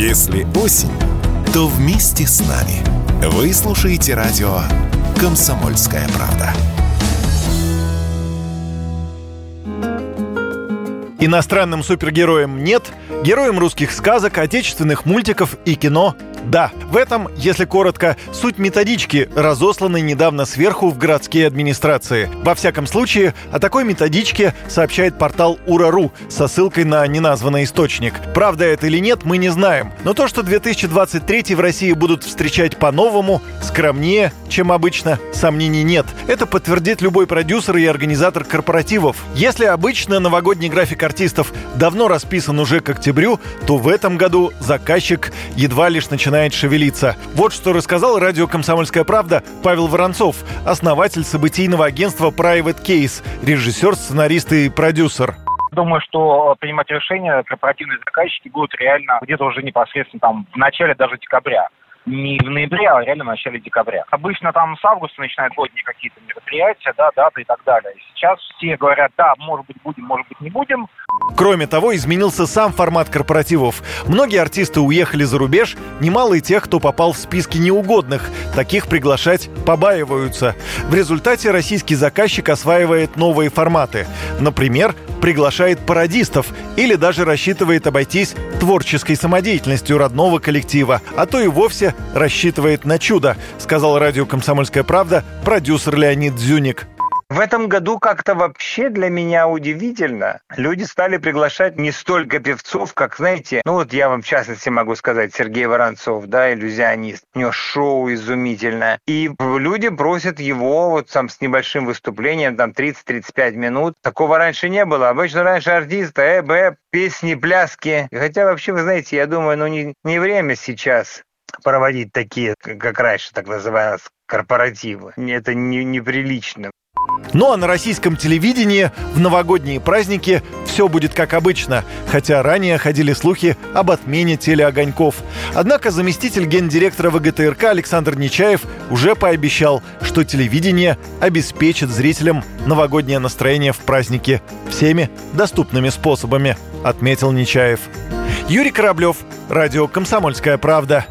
Если осень, то вместе с нами. Вы слушаете радио «Комсомольская правда». Иностранным супергероям нет, героям русских сказок, отечественных мультиков и кино – да. В этом, если коротко, суть методички, разосланной недавно сверху в городские администрации. Во всяком случае, о такой методичке сообщает портал Ура.ру со ссылкой на неназванный источник. Правда это или нет, мы не знаем. Но то, что 2023 в России будут встречать по-новому, скромнее, чем обычно, сомнений нет. Это подтвердит любой продюсер и организатор корпоративов. Если обычно новогодний график артистов давно расписан уже к октябрю, то в этом году заказчик едва лишь начинает шевелиться. Вот что рассказал радио «Комсомольская правда» Павел Воронцов, основатель событийного агентства Private Case, режиссер, сценарист и продюсер. Думаю, что принимать решения корпоративные заказчики будут реально где-то уже непосредственно там в начале даже декабря не в ноябре, а реально в начале декабря. Обычно там с августа начинают годные какие-то мероприятия, да, даты и так далее. Сейчас все говорят, да, может быть будем, может быть не будем. Кроме того, изменился сам формат корпоративов. Многие артисты уехали за рубеж, немало и тех, кто попал в списки неугодных. Таких приглашать побаиваются. В результате российский заказчик осваивает новые форматы. Например, приглашает пародистов или даже рассчитывает обойтись творческой самодеятельностью родного коллектива, а то и вовсе рассчитывает на чудо, сказал радио «Комсомольская правда» продюсер Леонид Зюник. В этом году как-то вообще для меня удивительно. Люди стали приглашать не столько певцов, как, знаете, ну вот я вам в частности могу сказать, Сергей Воронцов, да, иллюзионист. У него шоу изумительное. И люди просят его вот сам с небольшим выступлением, там 30-35 минут. Такого раньше не было. Обычно раньше артисты, э, б, песни, пляски. Хотя вообще, вы знаете, я думаю, ну не, не время сейчас проводить такие, как раньше так называлось, корпоративы. Это не, неприлично. Ну а на российском телевидении в новогодние праздники все будет как обычно, хотя ранее ходили слухи об отмене телеогоньков. Однако заместитель гендиректора ВГТРК Александр Нечаев уже пообещал, что телевидение обеспечит зрителям новогоднее настроение в празднике всеми доступными способами, отметил Нечаев. Юрий Кораблев, радио «Комсомольская правда».